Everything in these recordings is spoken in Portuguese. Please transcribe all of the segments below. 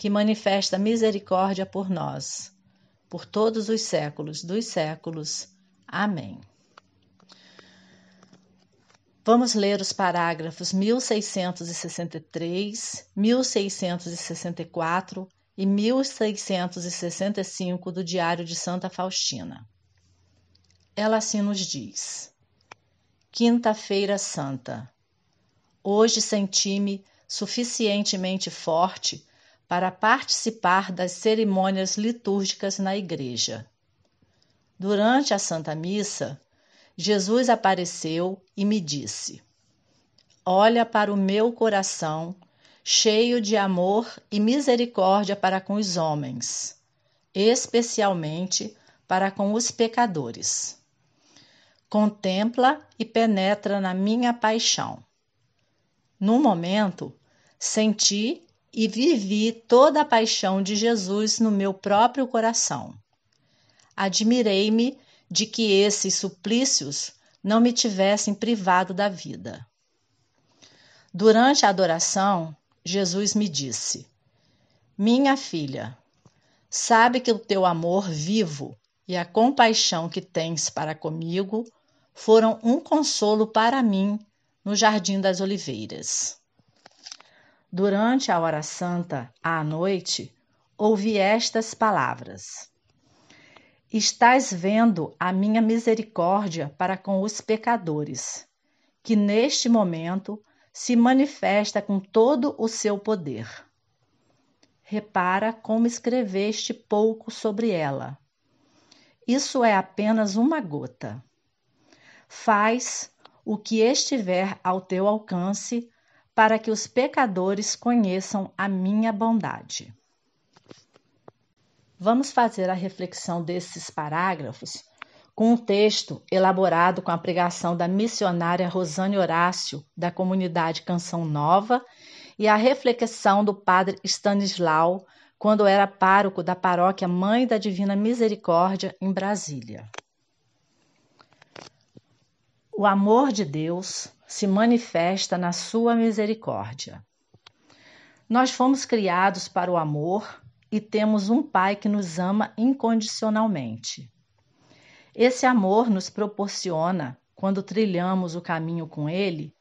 que manifesta misericórdia por nós por todos os séculos dos séculos. Amém. Vamos ler os parágrafos 1663, 1664 e 1665 do Diário de Santa Faustina. Ela assim nos diz: Quinta-feira Santa. Hoje senti-me suficientemente forte para participar das cerimônias litúrgicas na igreja. Durante a Santa Missa, Jesus apareceu e me disse: Olha para o meu coração, cheio de amor e misericórdia para com os homens, especialmente para com os pecadores. Contempla e penetra na minha paixão. No momento, senti e vivi toda a paixão de Jesus no meu próprio coração. Admirei-me de que esses suplícios não me tivessem privado da vida. Durante a adoração, Jesus me disse: Minha filha, sabe que o teu amor vivo e a compaixão que tens para comigo foram um consolo para mim no Jardim das Oliveiras. Durante a hora santa, à noite, ouvi estas palavras: Estás vendo a minha misericórdia para com os pecadores, que neste momento se manifesta com todo o seu poder. Repara como escreveste pouco sobre ela. Isso é apenas uma gota. Faz o que estiver ao teu alcance para que os pecadores conheçam a minha bondade. Vamos fazer a reflexão desses parágrafos com um texto elaborado com a pregação da missionária Rosane Horácio, da comunidade Canção Nova, e a reflexão do padre Stanislau, quando era pároco da paróquia Mãe da Divina Misericórdia, em Brasília. O amor de Deus se manifesta na sua misericórdia. Nós fomos criados para o amor e temos um Pai que nos ama incondicionalmente. Esse amor nos proporciona, quando trilhamos o caminho com Ele,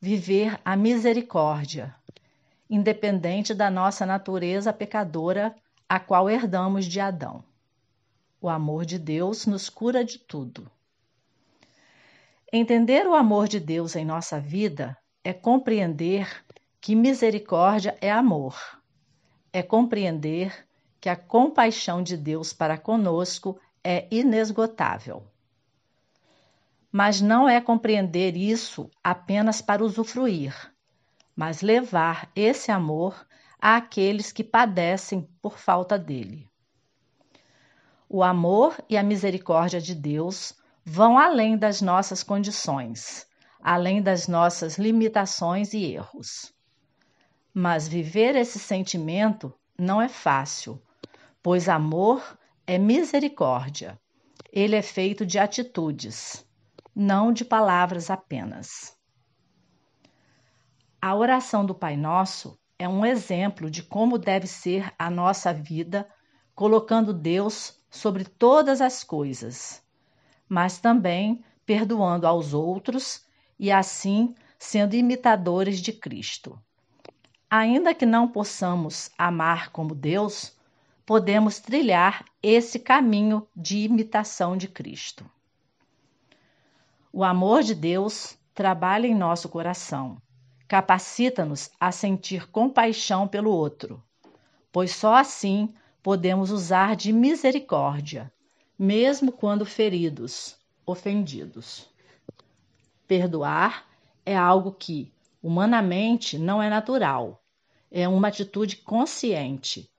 viver a misericórdia, independente da nossa natureza pecadora, a qual herdamos de Adão. O amor de Deus nos cura de tudo. Entender o amor de Deus em nossa vida é compreender que misericórdia é amor. É compreender que a compaixão de Deus para conosco é inesgotável. Mas não é compreender isso apenas para usufruir, mas levar esse amor àqueles que padecem por falta dele. O amor e a misericórdia de Deus vão além das nossas condições, além das nossas limitações e erros. Mas viver esse sentimento não é fácil, pois amor é misericórdia. Ele é feito de atitudes, não de palavras apenas. A oração do Pai Nosso é um exemplo de como deve ser a nossa vida, colocando Deus sobre todas as coisas mas também perdoando aos outros e assim sendo imitadores de Cristo. Ainda que não possamos amar como Deus, podemos trilhar esse caminho de imitação de Cristo. O amor de Deus trabalha em nosso coração, capacita-nos a sentir compaixão pelo outro, pois só assim podemos usar de misericórdia, mesmo quando feridos, ofendidos. Perdoar é algo que, humanamente, não é natural. É uma atitude consciente,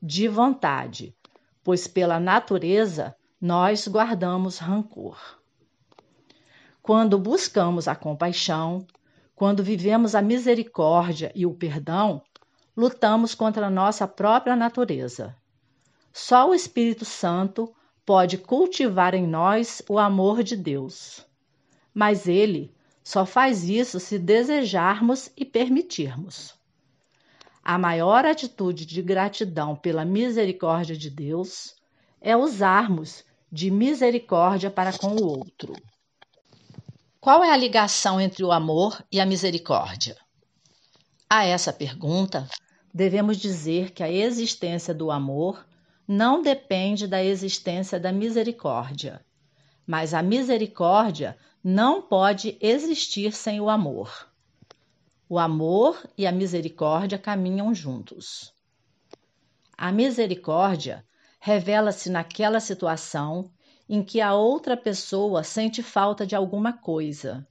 de vontade, pois pela natureza nós guardamos rancor. Quando buscamos a compaixão, quando vivemos a misericórdia e o perdão, lutamos contra a nossa própria natureza. Só o Espírito Santo pode cultivar em nós o amor de Deus. Mas ele só faz isso se desejarmos e permitirmos. A maior atitude de gratidão pela misericórdia de Deus é usarmos de misericórdia para com o outro. Qual é a ligação entre o amor e a misericórdia? A essa pergunta, devemos dizer que a existência do amor não depende da existência da misericórdia, mas a misericórdia não pode existir sem o amor. O amor e a misericórdia caminham juntos. A misericórdia revela-se naquela situação em que a outra pessoa sente falta de alguma coisa.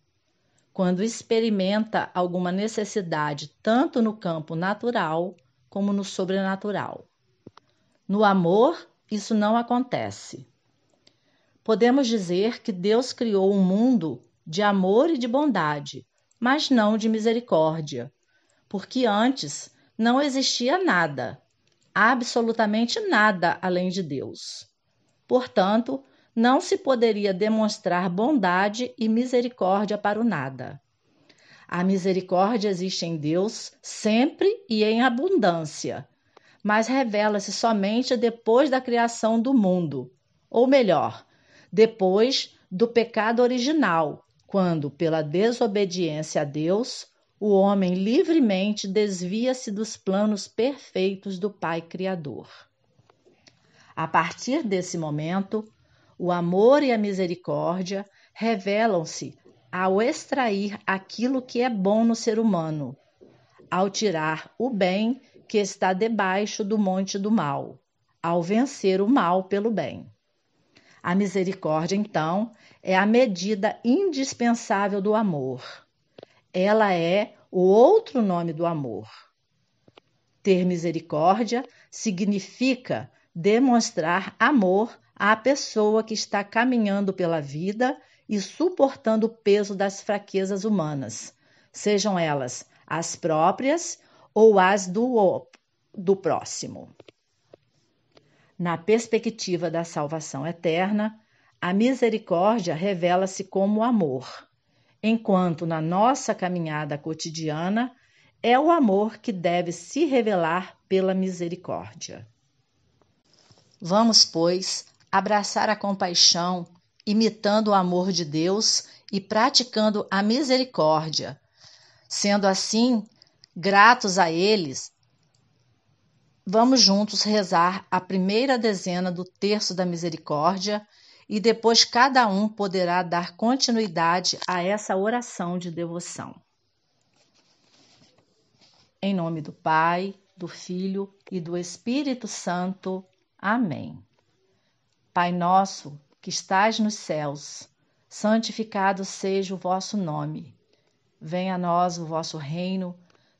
Quando experimenta alguma necessidade, tanto no campo natural como no sobrenatural. No amor, isso não acontece. Podemos dizer que Deus criou um mundo de amor e de bondade, mas não de misericórdia, porque antes não existia nada, absolutamente nada além de Deus. Portanto, não se poderia demonstrar bondade e misericórdia para o nada. A misericórdia existe em Deus sempre e em abundância, mas revela-se somente depois da criação do mundo, ou melhor, depois do pecado original, quando, pela desobediência a Deus, o homem livremente desvia-se dos planos perfeitos do Pai Criador. A partir desse momento, o amor e a misericórdia revelam-se ao extrair aquilo que é bom no ser humano, ao tirar o bem que está debaixo do monte do mal, ao vencer o mal pelo bem. A misericórdia, então, é a medida indispensável do amor. Ela é o outro nome do amor. Ter misericórdia significa demonstrar amor à pessoa que está caminhando pela vida e suportando o peso das fraquezas humanas, sejam elas as próprias ou as do, do próximo. Na perspectiva da salvação eterna, a misericórdia revela-se como amor, enquanto na nossa caminhada cotidiana é o amor que deve se revelar pela misericórdia. Vamos, pois, abraçar a compaixão, imitando o amor de Deus e praticando a misericórdia. Sendo assim, gratos a eles, vamos juntos rezar a primeira dezena do terço da misericórdia e depois cada um poderá dar continuidade a essa oração de devoção. Em nome do Pai, do Filho e do Espírito Santo. Amém. Pai nosso, que estás nos céus, santificado seja o vosso nome. Venha a nós o vosso reino,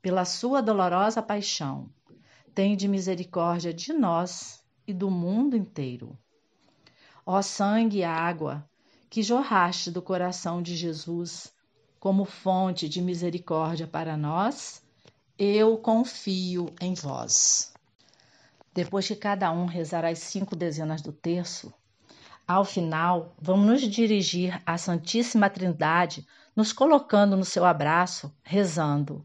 Pela sua dolorosa paixão, tende misericórdia de nós e do mundo inteiro. Ó sangue e água que jorraste do coração de Jesus como fonte de misericórdia para nós, eu confio em vós. Depois que cada um rezar as cinco dezenas do terço, ao final, vamos nos dirigir à Santíssima Trindade, nos colocando no seu abraço, rezando: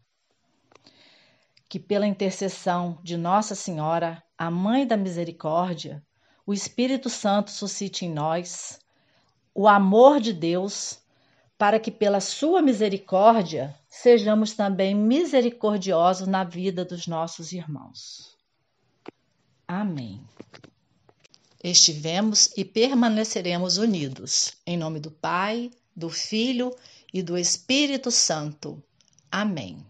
Que pela intercessão de Nossa Senhora, a Mãe da Misericórdia, o Espírito Santo suscite em nós o amor de Deus, para que pela sua misericórdia sejamos também misericordiosos na vida dos nossos irmãos. Amém estivemos e permaneceremos unidos. Em nome do Pai, do Filho e do Espírito Santo. Amém.